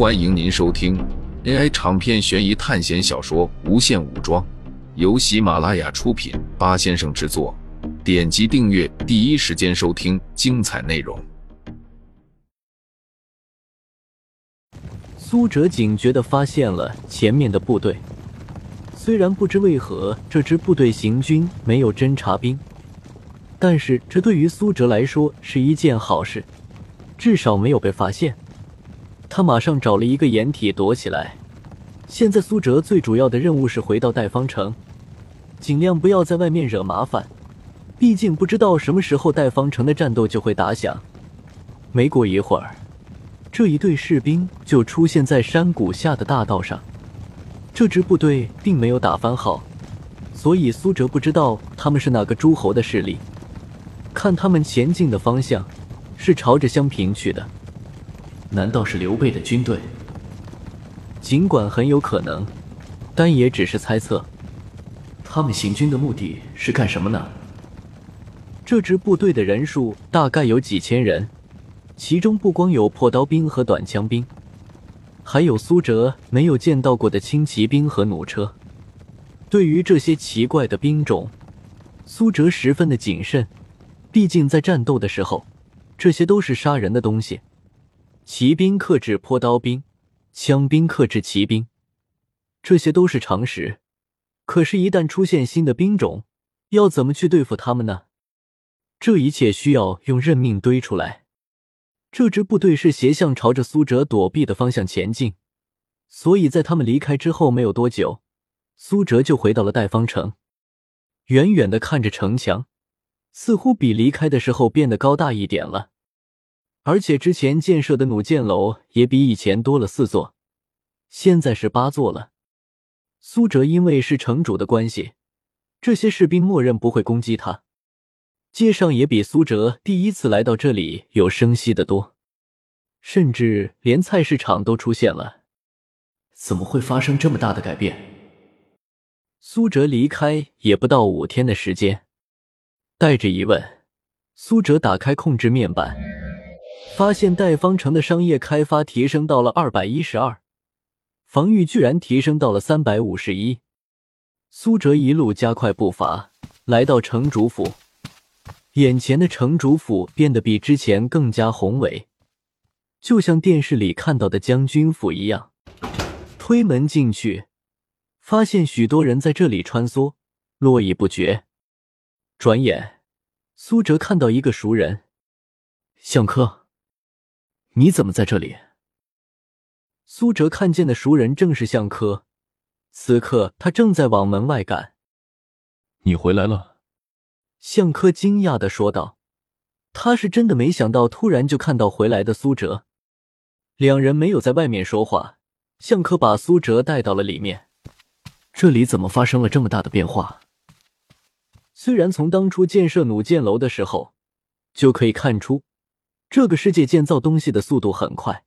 欢迎您收听 AI 长篇悬疑探险小说《无限武装》，由喜马拉雅出品，八先生制作。点击订阅，第一时间收听精彩内容。苏哲警觉的发现了前面的部队，虽然不知为何这支部队行军没有侦察兵，但是这对于苏哲来说是一件好事，至少没有被发现。他马上找了一个掩体躲起来。现在苏哲最主要的任务是回到代方城，尽量不要在外面惹麻烦。毕竟不知道什么时候代方城的战斗就会打响。没过一会儿，这一队士兵就出现在山谷下的大道上。这支部队并没有打番号，所以苏哲不知道他们是哪个诸侯的势力。看他们前进的方向，是朝着襄平去的。难道是刘备的军队？尽管很有可能，但也只是猜测。他们行军的目的是干什么呢？这支部队的人数大概有几千人，其中不光有破刀兵和短枪兵，还有苏哲没有见到过的轻骑兵和弩车。对于这些奇怪的兵种，苏哲十分的谨慎，毕竟在战斗的时候，这些都是杀人的东西。骑兵克制坡刀兵，枪兵克制骑兵，这些都是常识。可是，一旦出现新的兵种，要怎么去对付他们呢？这一切需要用任命堆出来。这支部队是斜向朝着苏哲躲避的方向前进，所以在他们离开之后没有多久，苏哲就回到了代方城。远远的看着城墙，似乎比离开的时候变得高大一点了。而且之前建设的弩箭楼也比以前多了四座，现在是八座了。苏哲因为是城主的关系，这些士兵默认不会攻击他。街上也比苏哲第一次来到这里有声息的多，甚至连菜市场都出现了。怎么会发生这么大的改变？苏哲离开也不到五天的时间，带着疑问，苏哲打开控制面板。发现代方城的商业开发提升到了二百一十二，防御居然提升到了三百五十一。苏哲一路加快步伐，来到城主府。眼前的城主府变得比之前更加宏伟，就像电视里看到的将军府一样。推门进去，发现许多人在这里穿梭，络绎不绝。转眼，苏哲看到一个熟人，向科。你怎么在这里？苏哲看见的熟人正是向科，此刻他正在往门外赶。你回来了，向科惊讶的说道。他是真的没想到，突然就看到回来的苏哲。两人没有在外面说话，向科把苏哲带到了里面。这里怎么发生了这么大的变化？虽然从当初建设弩箭楼的时候就可以看出。这个世界建造东西的速度很快，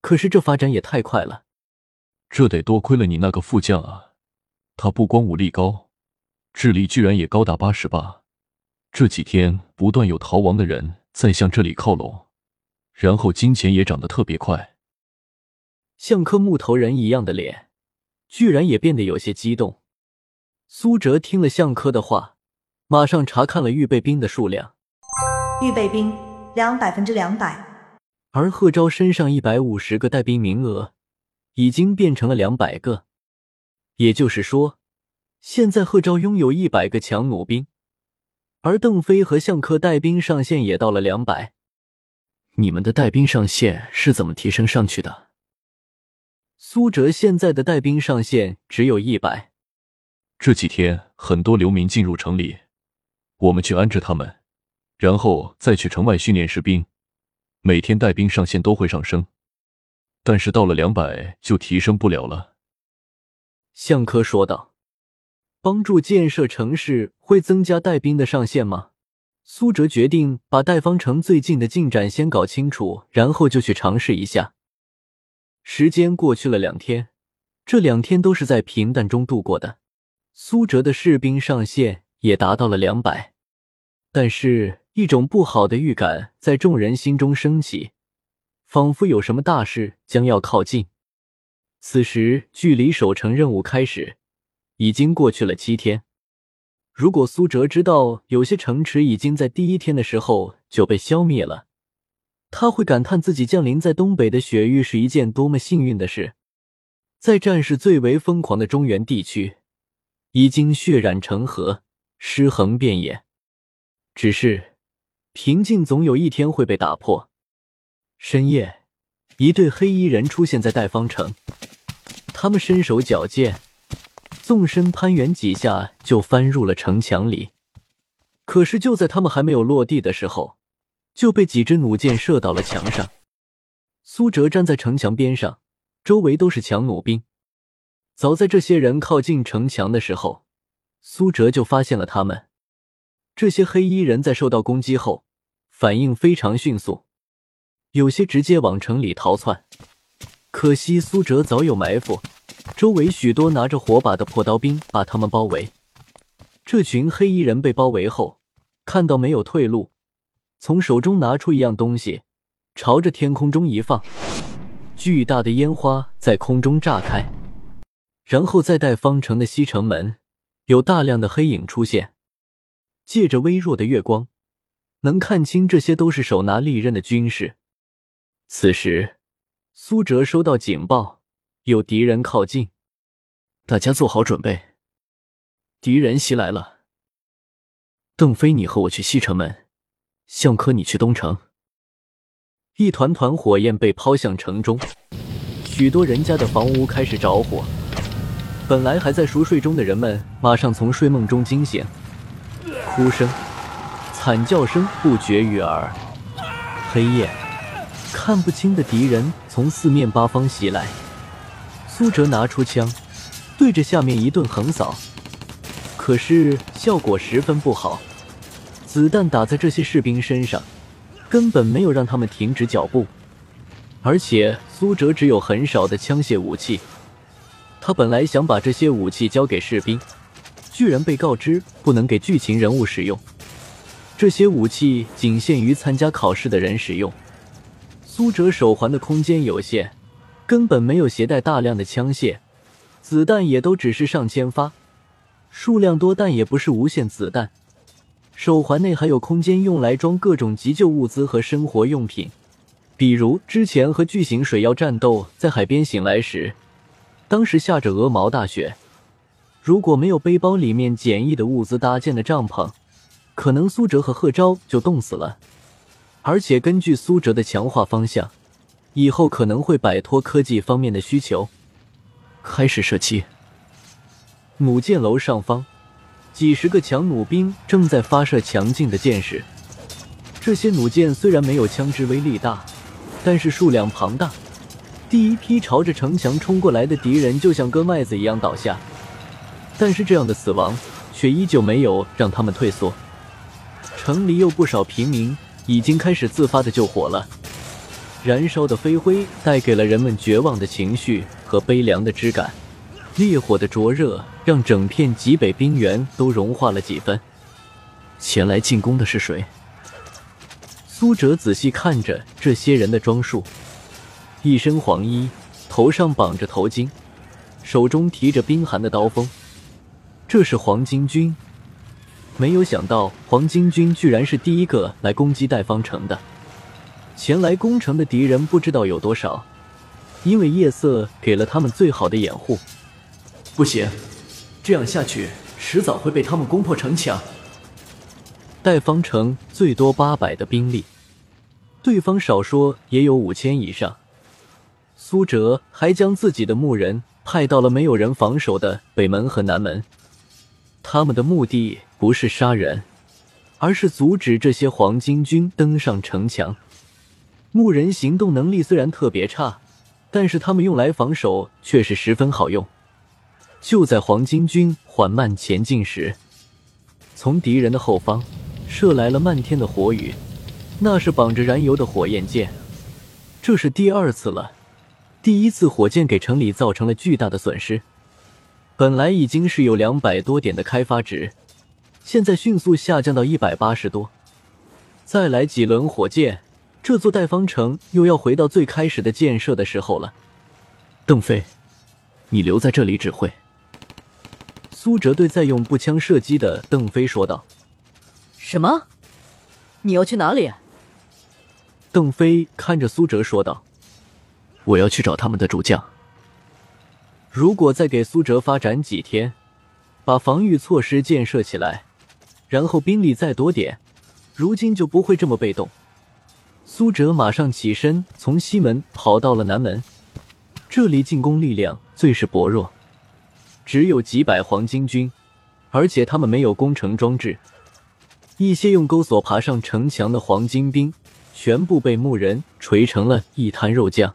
可是这发展也太快了。这得多亏了你那个副将啊！他不光武力高，智力居然也高达八十八。这几天不断有逃亡的人在向这里靠拢，然后金钱也涨得特别快。像颗木头人一样的脸，居然也变得有些激动。苏哲听了向科的话，马上查看了预备兵的数量。预备兵。两百分之两百，而贺昭身上一百五十个带兵名额已经变成了两百个，也就是说，现在贺昭拥有一百个强弩兵，而邓飞和向克带兵上限也到了两百。你们的带兵上限是怎么提升上去的？苏哲现在的带兵上限只有一百。这几天很多流民进入城里，我们去安置他们。然后再去城外训练士兵，每天带兵上限都会上升，但是到了两百就提升不了了。向科说道：“帮助建设城市会增加带兵的上限吗？”苏哲决定把代方城最近的进展先搞清楚，然后就去尝试一下。时间过去了两天，这两天都是在平淡中度过的。苏哲的士兵上限也达到了两百，但是。一种不好的预感在众人心中升起，仿佛有什么大事将要靠近。此时距离守城任务开始已经过去了七天。如果苏哲知道有些城池已经在第一天的时候就被消灭了，他会感叹自己降临在东北的雪域是一件多么幸运的事。在战事最为疯狂的中原地区，已经血染成河，尸横遍野。只是平静总有一天会被打破。深夜，一对黑衣人出现在代方城，他们身手矫健。纵身攀援几下，就翻入了城墙里。可是就在他们还没有落地的时候，就被几支弩箭射到了墙上。苏哲站在城墙边上，周围都是强弩兵。早在这些人靠近城墙的时候，苏哲就发现了他们。这些黑衣人在受到攻击后，反应非常迅速，有些直接往城里逃窜。可惜苏哲早有埋伏。周围许多拿着火把的破刀兵把他们包围。这群黑衣人被包围后，看到没有退路，从手中拿出一样东西，朝着天空中一放，巨大的烟花在空中炸开。然后再带方城的西城门，有大量的黑影出现，借着微弱的月光，能看清这些都是手拿利刃的军士。此时，苏哲收到警报。有敌人靠近，大家做好准备，敌人袭来了。邓飞，你和我去西城门，向科，你去东城。一团团火焰被抛向城中，许多人家的房屋开始着火。本来还在熟睡中的人们，马上从睡梦中惊醒，哭声、惨叫声不绝于耳。黑夜，看不清的敌人从四面八方袭来。苏哲拿出枪，对着下面一顿横扫，可是效果十分不好。子弹打在这些士兵身上，根本没有让他们停止脚步。而且苏哲只有很少的枪械武器，他本来想把这些武器交给士兵，居然被告知不能给剧情人物使用。这些武器仅限于参加考试的人使用。苏哲手环的空间有限。根本没有携带大量的枪械，子弹也都只是上千发，数量多，但也不是无限子弹。手环内还有空间用来装各种急救物资和生活用品，比如之前和巨型水妖战斗在海边醒来时，当时下着鹅毛大雪，如果没有背包里面简易的物资搭建的帐篷，可能苏哲和贺昭就冻死了。而且根据苏哲的强化方向。以后可能会摆脱科技方面的需求，开始射击。弩箭楼上方，几十个强弩兵正在发射强劲的箭矢。这些弩箭虽然没有枪支威力大，但是数量庞大。第一批朝着城墙冲过来的敌人就像割麦子一样倒下，但是这样的死亡却依旧没有让他们退缩。城里有不少平民已经开始自发的救火了。燃烧的飞灰带给了人们绝望的情绪和悲凉的之感，烈火的灼热让整片极北冰原都融化了几分。前来进攻的是谁？苏哲仔细看着这些人的装束，一身黄衣，头上绑着头巾，手中提着冰寒的刀锋，这是黄巾军。没有想到黄巾军居然是第一个来攻击代方城的。前来攻城的敌人不知道有多少，因为夜色给了他们最好的掩护。不行，这样下去迟早会被他们攻破城墙。代方城最多八百的兵力，对方少说也有五千以上。苏哲还将自己的牧人派到了没有人防守的北门和南门，他们的目的不是杀人，而是阻止这些黄巾军登上城墙。牧人行动能力虽然特别差，但是他们用来防守却是十分好用。就在黄巾军缓慢前进时，从敌人的后方射来了漫天的火雨，那是绑着燃油的火焰箭。这是第二次了，第一次火箭给城里造成了巨大的损失。本来已经是有两百多点的开发值，现在迅速下降到一百八十多。再来几轮火箭。这座代方城又要回到最开始的建设的时候了。邓飞，你留在这里指挥。”苏哲对在用步枪射击的邓飞说道：“什么？你要去哪里？”邓飞看着苏哲说道：“我要去找他们的主将。如果再给苏哲发展几天，把防御措施建设起来，然后兵力再多点，如今就不会这么被动。”苏哲马上起身，从西门跑到了南门。这里进攻力量最是薄弱，只有几百黄巾军，而且他们没有攻城装置。一些用钩索爬上城墙的黄巾兵。全部被牧人锤成了一滩肉酱。